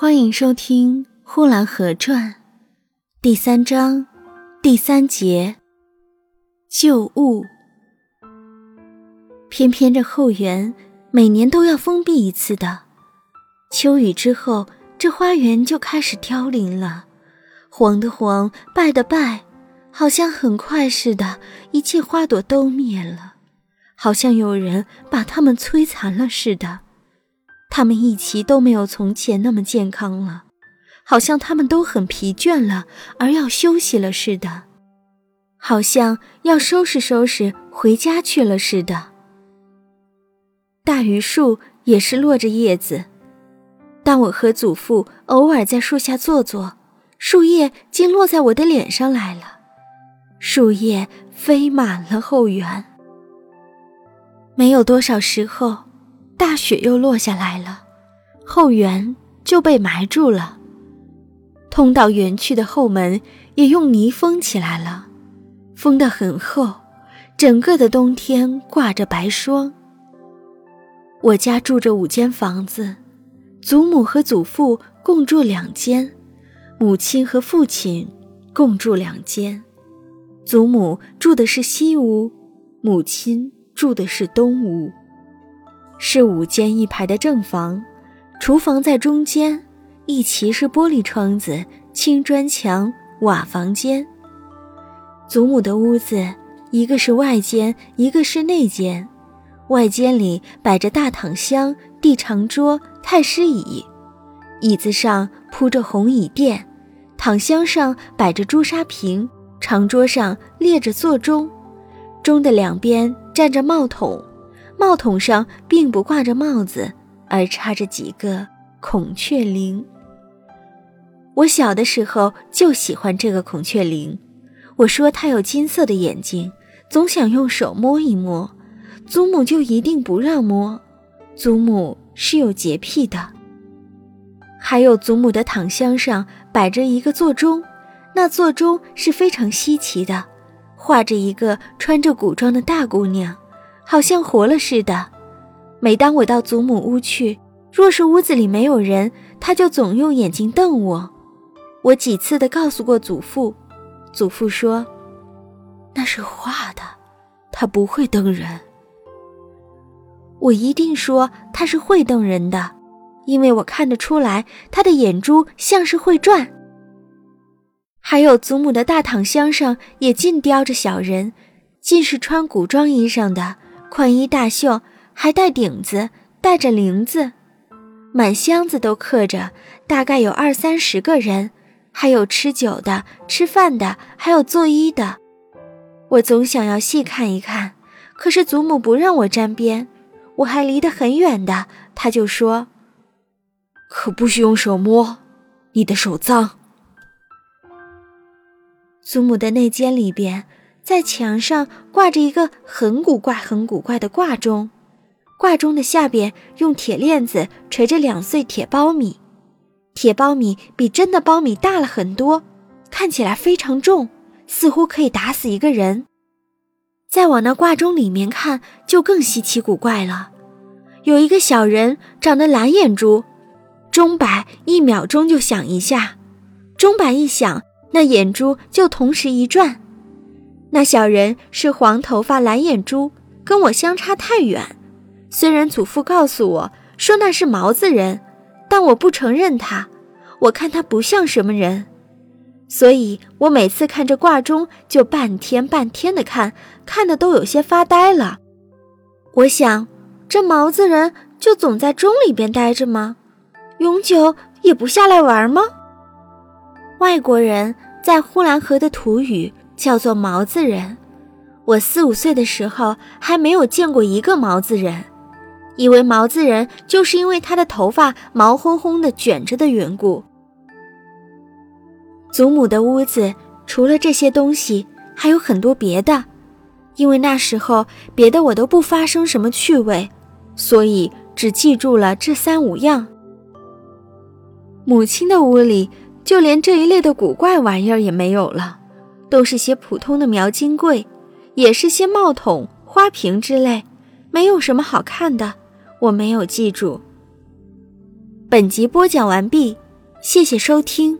欢迎收听《呼兰河传》第三章第三节旧物。偏偏这后园每年都要封闭一次的，秋雨之后，这花园就开始凋零了，黄的黄，败的败，好像很快似的，一切花朵都灭了，好像有人把它们摧残了似的。他们一齐都没有从前那么健康了，好像他们都很疲倦了，而要休息了似的，好像要收拾收拾回家去了似的。大榆树也是落着叶子，当我和祖父偶尔在树下坐坐，树叶竟落在我的脸上来了，树叶飞满了后园。没有多少时候。大雪又落下来了，后园就被埋住了。通到园区的后门也用泥封起来了，封得很厚，整个的冬天挂着白霜。我家住着五间房子，祖母和祖父共住两间，母亲和父亲共住两间。祖母住的是西屋，母亲住的是东屋。是五间一排的正房，厨房在中间，一齐是玻璃窗子、青砖墙、瓦房间。祖母的屋子，一个是外间，一个是内间。外间里摆着大躺箱、地长桌、太师椅，椅子上铺着红椅垫，躺箱上摆着朱砂瓶，长桌上列着座钟，钟的两边站着帽筒。帽筒上并不挂着帽子，而插着几个孔雀翎。我小的时候就喜欢这个孔雀翎。我说它有金色的眼睛，总想用手摸一摸，祖母就一定不让摸。祖母是有洁癖的。还有祖母的躺箱上摆着一个座钟，那座钟是非常稀奇的，画着一个穿着古装的大姑娘。好像活了似的。每当我到祖母屋去，若是屋子里没有人，他就总用眼睛瞪我。我几次的告诉过祖父，祖父说：“那是画的，他不会瞪人。”我一定说他是会瞪人的，因为我看得出来他的眼珠像是会转。还有祖母的大躺箱上也尽雕着小人，尽是穿古装衣裳的。宽衣大袖，还带顶子，带着铃子，满箱子都刻着，大概有二三十个人，还有吃酒的、吃饭的，还有做衣的。我总想要细看一看，可是祖母不让我沾边，我还离得很远的，他就说：“可不许用手摸，你的手脏。”祖母的内间里边。在墙上挂着一个很古怪、很古怪的挂钟，挂钟的下边用铁链子垂着两穗铁苞米，铁苞米比真的苞米大了很多，看起来非常重，似乎可以打死一个人。再往那挂钟里面看，就更稀奇古怪了，有一个小人长得蓝眼珠，钟摆一秒钟就响一下，钟摆一响，那眼珠就同时一转。那小人是黄头发、蓝眼珠，跟我相差太远。虽然祖父告诉我说那是毛子人，但我不承认他。我看他不像什么人，所以我每次看这挂钟就半天半天的看，看的都有些发呆了。我想，这毛子人就总在钟里边待着吗？永久也不下来玩吗？外国人在呼兰河的土语。叫做毛子人，我四五岁的时候还没有见过一个毛子人，以为毛子人就是因为他的头发毛烘烘的卷着的缘故。祖母的屋子除了这些东西，还有很多别的，因为那时候别的我都不发生什么趣味，所以只记住了这三五样。母亲的屋里就连这一类的古怪玩意儿也没有了。都是些普通的描金柜，也是些帽筒、花瓶之类，没有什么好看的，我没有记住。本集播讲完毕。谢谢收听。